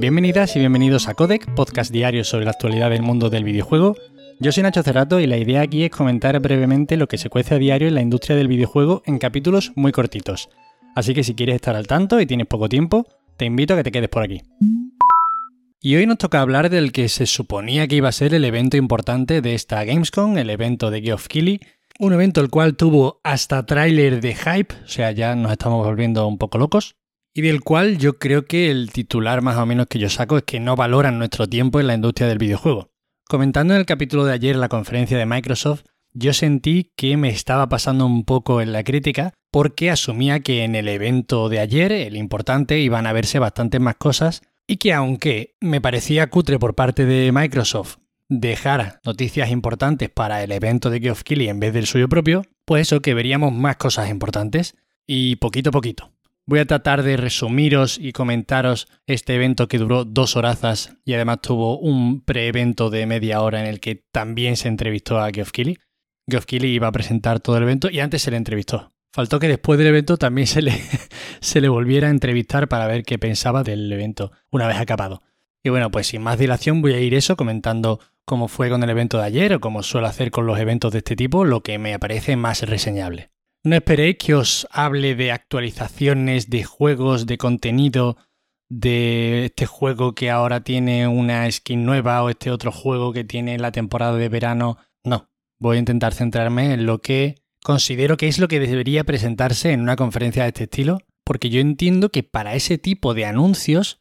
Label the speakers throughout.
Speaker 1: Bienvenidas y bienvenidos a Codec, podcast diario sobre la actualidad del mundo del videojuego. Yo soy Nacho Cerrato y la idea aquí es comentar brevemente lo que se cuece a diario en la industria del videojuego en capítulos muy cortitos. Así que si quieres estar al tanto y tienes poco tiempo, te invito a que te quedes por aquí. Y hoy nos toca hablar del que se suponía que iba a ser el evento importante de esta Gamescom, el evento de Geoff Keighley, un evento el cual tuvo hasta tráiler de hype, o sea, ya nos estamos volviendo un poco locos, y del cual yo creo que el titular más o menos que yo saco es que no valoran nuestro tiempo en la industria del videojuego. Comentando en el capítulo de ayer la conferencia de Microsoft, yo sentí que me estaba pasando un poco en la crítica porque asumía que en el evento de ayer, el importante, iban a verse bastantes más cosas y que aunque me parecía cutre por parte de Microsoft dejar noticias importantes para el evento de Geoff Keighley en vez del suyo propio, pues eso, que veríamos más cosas importantes y poquito a poquito. Voy a tratar de resumiros y comentaros este evento que duró dos horazas y además tuvo un pre-evento de media hora en el que también se entrevistó a Geoff Keighley. Geoff Keighley iba a presentar todo el evento y antes se le entrevistó. Faltó que después del evento también se le, se le volviera a entrevistar para ver qué pensaba del evento una vez acabado. Y bueno, pues sin más dilación voy a ir eso comentando cómo fue con el evento de ayer o como suelo hacer con los eventos de este tipo, lo que me parece más reseñable. No esperéis que os hable de actualizaciones, de juegos, de contenido, de este juego que ahora tiene una skin nueva o este otro juego que tiene la temporada de verano. No, voy a intentar centrarme en lo que considero que es lo que debería presentarse en una conferencia de este estilo, porque yo entiendo que para ese tipo de anuncios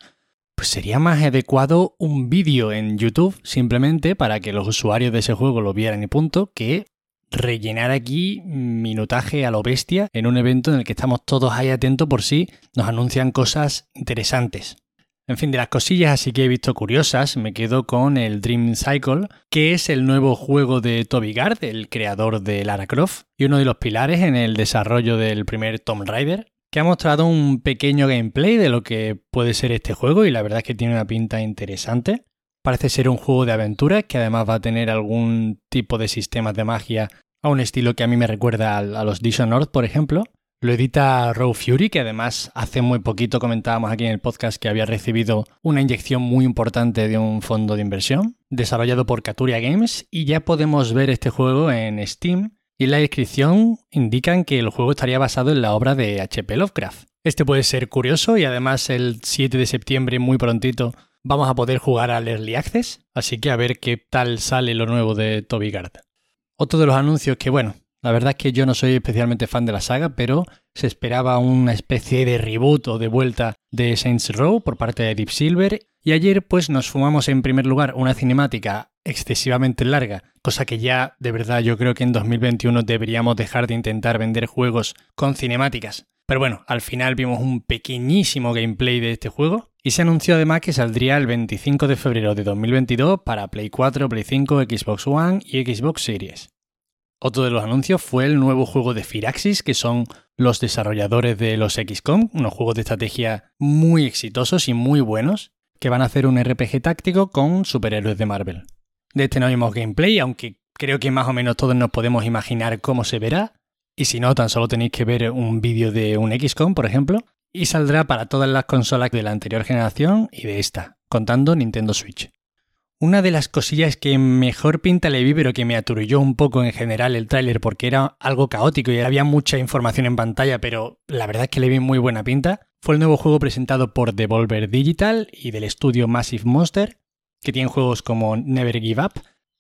Speaker 1: pues sería más adecuado un vídeo en YouTube simplemente para que los usuarios de ese juego lo vieran y punto, que rellenar aquí minutaje a lo bestia en un evento en el que estamos todos ahí atentos por si nos anuncian cosas interesantes. En fin, de las cosillas así que he visto curiosas, me quedo con el Dream Cycle, que es el nuevo juego de Toby Gard, el creador de Lara Croft, y uno de los pilares en el desarrollo del primer Tomb Raider que ha mostrado un pequeño gameplay de lo que puede ser este juego y la verdad es que tiene una pinta interesante. Parece ser un juego de aventuras que además va a tener algún tipo de sistemas de magia a un estilo que a mí me recuerda a, los Dishonored, por ejemplo. Lo edita Raw Fury, que además hace muy poquito comentábamos aquí en el podcast que había recibido una inyección muy importante de un fondo de inversión, desarrollado por Katuria Games, y ya podemos ver este juego en Steam y en la descripción indican que el juego estaría basado en la obra de H.P. Lovecraft. Este puede ser curioso y además el 7 de septiembre, muy prontito, vamos a poder jugar al Early Access, así que a ver qué tal sale lo nuevo de Toby Gard. Otro de los anuncios que, bueno, la verdad es que yo no soy especialmente fan de la saga, pero se esperaba una especie de reboot o de vuelta de Saints Row por parte de Deep Silver y ayer pues nos fumamos en primer lugar una cinemática excesivamente larga, cosa que ya de verdad yo creo que en 2021 deberíamos dejar de intentar vender juegos con cinemáticas. Pero bueno, al final vimos un pequeñísimo gameplay de este juego y se anunció además que saldría el 25 de febrero de 2022 para Play 4, Play 5, Xbox One y Xbox Series. Otro de los anuncios fue el nuevo juego de Firaxis, que son los desarrolladores de los XCOM, unos juegos de estrategia muy exitosos y muy buenos, que van a hacer un RPG táctico con superhéroes de Marvel. De este no vimos gameplay, aunque creo que más o menos todos nos podemos imaginar cómo se verá. Y si no, tan solo tenéis que ver un vídeo de un XCOM, por ejemplo. Y saldrá para todas las consolas de la anterior generación y de esta, contando Nintendo Switch. Una de las cosillas que mejor pinta le vi, pero que me aturulló un poco en general el tráiler porque era algo caótico y había mucha información en pantalla, pero la verdad es que le vi muy buena pinta, fue el nuevo juego presentado por Devolver Digital y del estudio Massive Monster, que tiene juegos como Never Give Up.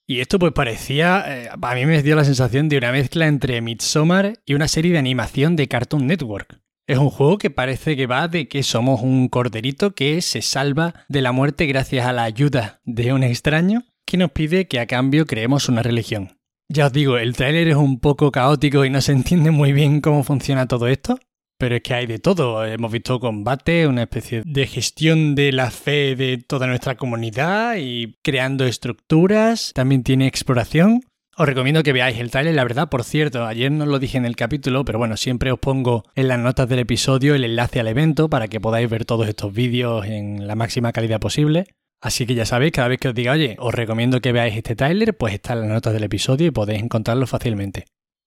Speaker 1: Y esto pues parecía, eh, a mí me dio la sensación de una mezcla entre Midsommar y una serie de animación de Cartoon Network. Es un juego que parece que va de que somos un corderito que se salva de la muerte gracias a la ayuda de un extraño que nos pide que a cambio creemos una religión. Ya os digo, el tráiler es un poco caótico y no se entiende muy bien cómo funciona todo esto, pero es que hay de todo. Hemos visto combate, una especie de gestión de la fe de toda nuestra comunidad y creando estructuras. También tiene exploración. Os recomiendo que veáis el trailer, la verdad, por cierto, ayer no lo dije en el capítulo, pero bueno, siempre os pongo en las notas del episodio el enlace al evento para que podáis ver todos estos vídeos en la máxima calidad posible. Así que ya sabéis, cada vez que os diga, oye, os recomiendo que veáis este trailer, pues está en las notas del episodio y podéis encontrarlo fácilmente.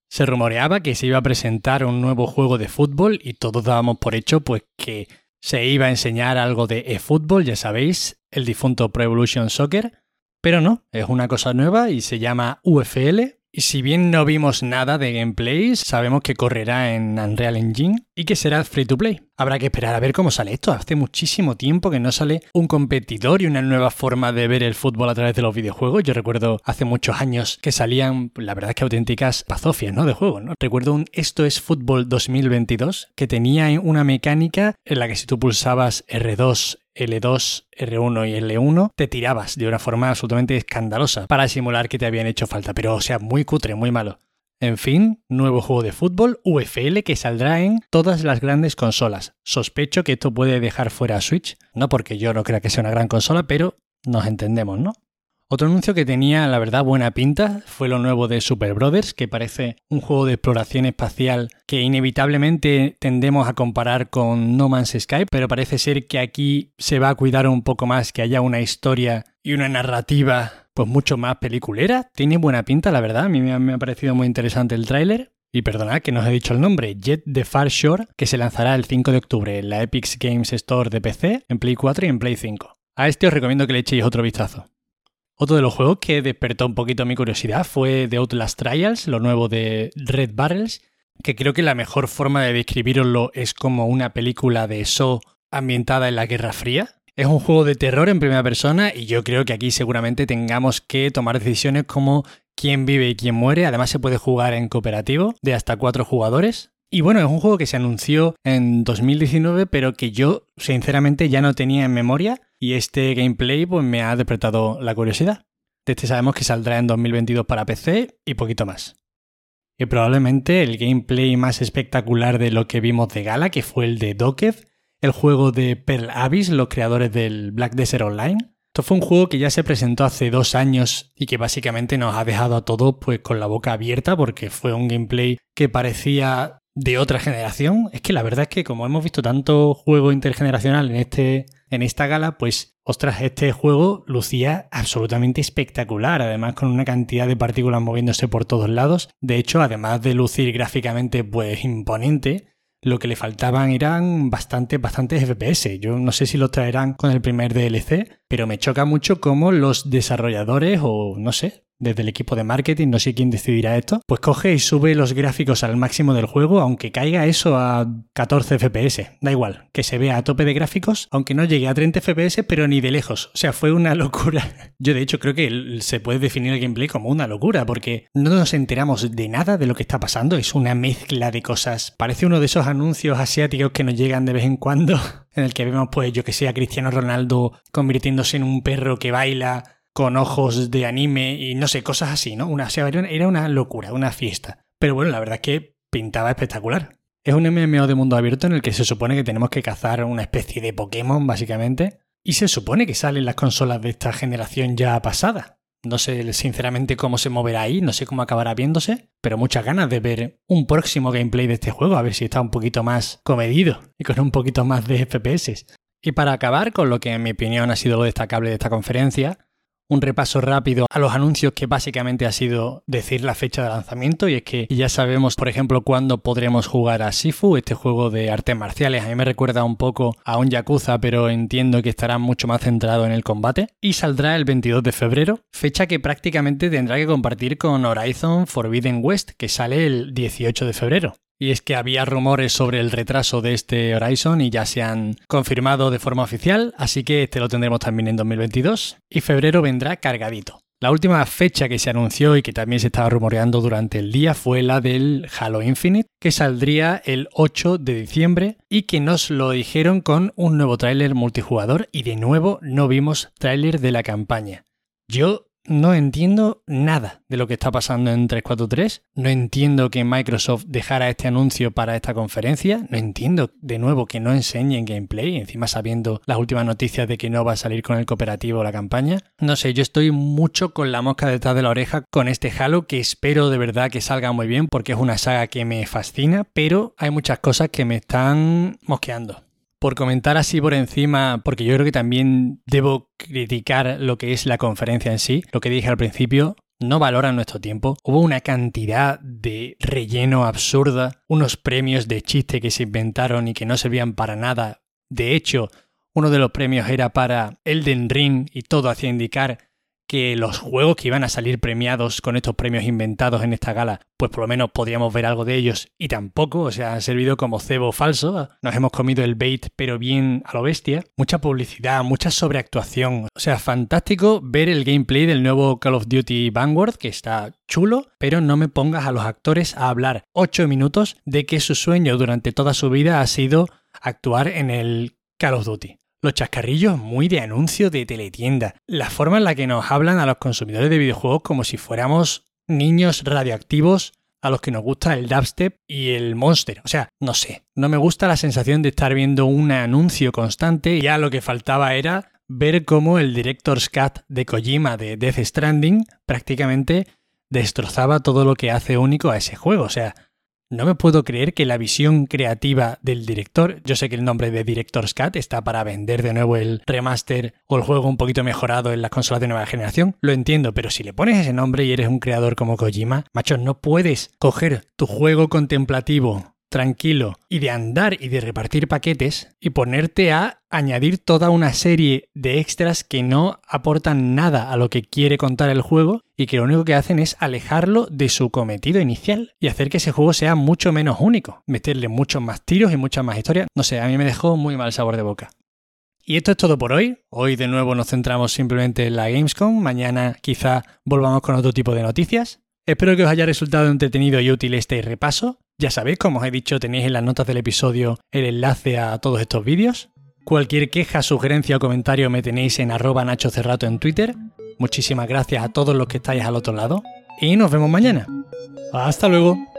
Speaker 1: Se rumoreaba que se iba a presentar un nuevo juego de fútbol y todos dábamos por hecho pues que Se iba a enseñar algo de eFootball, ya sabéis, el difunto Pro Evolution Soccer, pero no, es una cosa nueva y se llama UFL y si bien no vimos nada de gameplay, sabemos que correrá en Unreal Engine y que será free to play. Habrá que esperar a ver cómo sale esto. Hace muchísimo tiempo que no sale un competidor y una nueva forma de ver el fútbol a través de los videojuegos. Yo recuerdo hace muchos años que salían, la verdad es que auténticas pazofias, ¿no? De juego, ¿no? Recuerdo un Esto es Fútbol 2022 que tenía una mecánica en la que si tú pulsabas R2 L2, R1 y L1, te tirabas de una forma absolutamente escandalosa para simular que te habían hecho falta, pero o sea, muy cutre, muy malo. En fin, nuevo juego de fútbol, UFL, que saldrá en todas las grandes consolas. Sospecho que esto puede dejar fuera a Switch, no porque yo no crea que sea una gran consola, pero nos entendemos, ¿no? Otro anuncio que tenía, la verdad, buena pinta fue lo nuevo de Super Brothers, que parece un juego de exploración espacial que inevitablemente tendemos a comparar con No Man's Sky, pero parece ser que aquí se va a cuidar un poco más, que haya una historia y una narrativa pues mucho más peliculera. Tiene buena pinta, la verdad, a mí me ha parecido muy interesante el tráiler. Y perdonad que no os he dicho el nombre, Jet the Far Shore, que se lanzará el 5 de octubre en la Epic Games Store de PC, en Play 4 y en Play 5. A este os recomiendo que le echéis otro vistazo. Otro de los juegos que despertó un poquito mi curiosidad fue The Outlast Trials, lo nuevo de Red Barrels, que creo que la mejor forma de describirlo es como una película de eso ambientada en la Guerra Fría. Es un juego de terror en primera persona y yo creo que aquí seguramente tengamos que tomar decisiones como quién vive y quién muere. Además se puede jugar en cooperativo de hasta cuatro jugadores. Y bueno, es un juego que se anunció en 2019, pero que yo sinceramente ya no tenía en memoria y este gameplay pues me ha despertado la curiosidad. De este sabemos que saldrá en 2022 para PC y poquito más. Y probablemente el gameplay más espectacular de lo que vimos de Gala, que fue el de Doked, el juego de Pearl Abyss, los creadores del Black Desert Online. Esto fue un juego que ya se presentó hace dos años y que básicamente nos ha dejado a todos pues con la boca abierta porque fue un gameplay que parecía de otra generación. Es que la verdad es que como hemos visto tanto juego intergeneracional en, este, en esta gala, pues ostras, este juego lucía absolutamente espectacular, además con una cantidad de partículas moviéndose por todos lados. De hecho, además de lucir gráficamente pues imponente, lo que le faltaban eran bastante, bastantes FPS. Yo no sé si los traerán con el primer DLC, pero me choca mucho cómo los desarrolladores o no sé, desde el equipo de marketing, no sé quién decidirá esto, pues coge y sube los gráficos al máximo del juego, aunque caiga eso a 14 FPS. Da igual, que se vea a tope de gráficos, aunque no llegue a 30 FPS, pero ni de lejos. O sea, fue una locura. Yo de hecho creo que se puede definir el gameplay como una locura, porque no nos enteramos de nada de lo que está pasando, es una mezcla de cosas. Parece uno de esos anuncios asiáticos que nos llegan de vez en cuando, en el que vemos, pues, yo que sé, a Cristiano Ronaldo convirtiéndose en un perro que baila con ojos de anime y no sé, cosas así, ¿no? Una, era una locura, una fiesta. Pero bueno, la verdad es que pintaba espectacular. Es un MMO de mundo abierto en el que se supone que tenemos que cazar una especie de Pokémon, básicamente. Y se supone que salen las consolas de esta generación ya pasada. No sé sinceramente cómo se moverá ahí, no sé cómo acabará viéndose, pero muchas ganas de ver un próximo gameplay de este juego, a ver si está un poquito más comedido y con un poquito más de FPS. Y para acabar con lo que en mi opinión ha sido lo destacable de esta conferencia, un repaso rápido a los anuncios que básicamente ha sido decir la fecha de lanzamiento y es que ya sabemos, por ejemplo, cuándo podremos jugar a Sifu, este juego de artes marciales. A mí me recuerda un poco a un Yakuza, pero entiendo que estará mucho más centrado en el combate. Y saldrá el 22 de febrero, fecha que prácticamente tendrá que compartir con Horizon Forbidden West, que sale el 18 de febrero. Y es que había rumores sobre el retraso de este Horizon y ya se han confirmado de forma oficial, así que este lo tendremos también en 2022 y febrero vendrá cargadito. La última fecha que se anunció y que también se estaba rumoreando durante el día fue la del Halo Infinite, que saldría el 8 de diciembre y que nos lo dijeron con un nuevo tráiler multijugador y de nuevo no vimos tráiler de la campaña. Yo no entiendo nada de lo que está pasando en 343. No entiendo que Microsoft dejara este anuncio para esta conferencia. No entiendo, de nuevo, que no enseñen gameplay, encima sabiendo las últimas noticias de que no va a salir con el cooperativo la campaña. No sé, yo estoy mucho con la mosca detrás de la oreja con este Halo, que espero de verdad que salga muy bien, porque es una saga que me fascina, pero hay muchas cosas que me están mosqueando por comentar así por encima, porque yo creo que también debo criticar lo que es la conferencia en sí, lo que dije al principio, no valoran nuestro tiempo. Hubo una cantidad de relleno absurda, unos premios de chiste que se inventaron y que no servían para nada De hecho, uno de los premios era para Elden Ring y todo hacía indicar que los juegos que iban a salir premiados con estos premios inventados en esta gala, pues por lo menos podríamos ver algo de ellos y tampoco, o sea, han servido como cebo falso. Nos hemos comido el bait, pero bien a lo bestia. Mucha publicidad, mucha sobreactuación. O sea, fantástico ver el gameplay del nuevo Call of Duty Vanguard, que está chulo, pero no me pongas a los actores a hablar 8 minutos de que su sueño durante toda su vida ha sido actuar en el Call of Duty. Los chascarrillos muy de anuncio de teletienda. La forma en la que nos hablan a los consumidores de videojuegos como si fuéramos niños radioactivos a los que nos gusta el dubstep y el monster. O sea, no sé. No me gusta la sensación de estar viendo un anuncio constante. Ya lo que faltaba era ver cómo el Director's Cut de Kojima de Death Stranding prácticamente destrozaba todo lo que hace único a ese juego. O sea, no me puedo creer que la visión creativa del director, yo sé que el nombre de Director's Cut está para vender de nuevo el remaster o el juego un poquito mejorado en las consolas de nueva generación, lo entiendo, pero si le pones ese nombre y eres un creador como Kojima, macho, no puedes coger tu juego contemplativo tranquilo y de andar y de repartir paquetes y ponerte a añadir toda una serie de extras que no aportan nada a lo que quiere contar el juego y que lo único que hacen es alejarlo de su cometido inicial y hacer que ese juego sea mucho menos único, meterle muchos más tiros y muchas más historias. No sé, a mí me dejó muy mal sabor de boca. Y esto es todo por hoy. Hoy de nuevo nos centramos simplemente en la Gamescom. Mañana quizá volvamos con otro tipo de noticias. Espero que os haya resultado entretenido y útil este repaso. Ya sabéis, como os he dicho, tenéis en las notas del episodio el enlace a todos estos vídeos. Cualquier queja, sugerencia o comentario me tenéis en arroba Nacho Cerrato en Twitter. Muchísimas gracias a todos los que estáis al otro lado y nos vemos mañana. Hasta luego.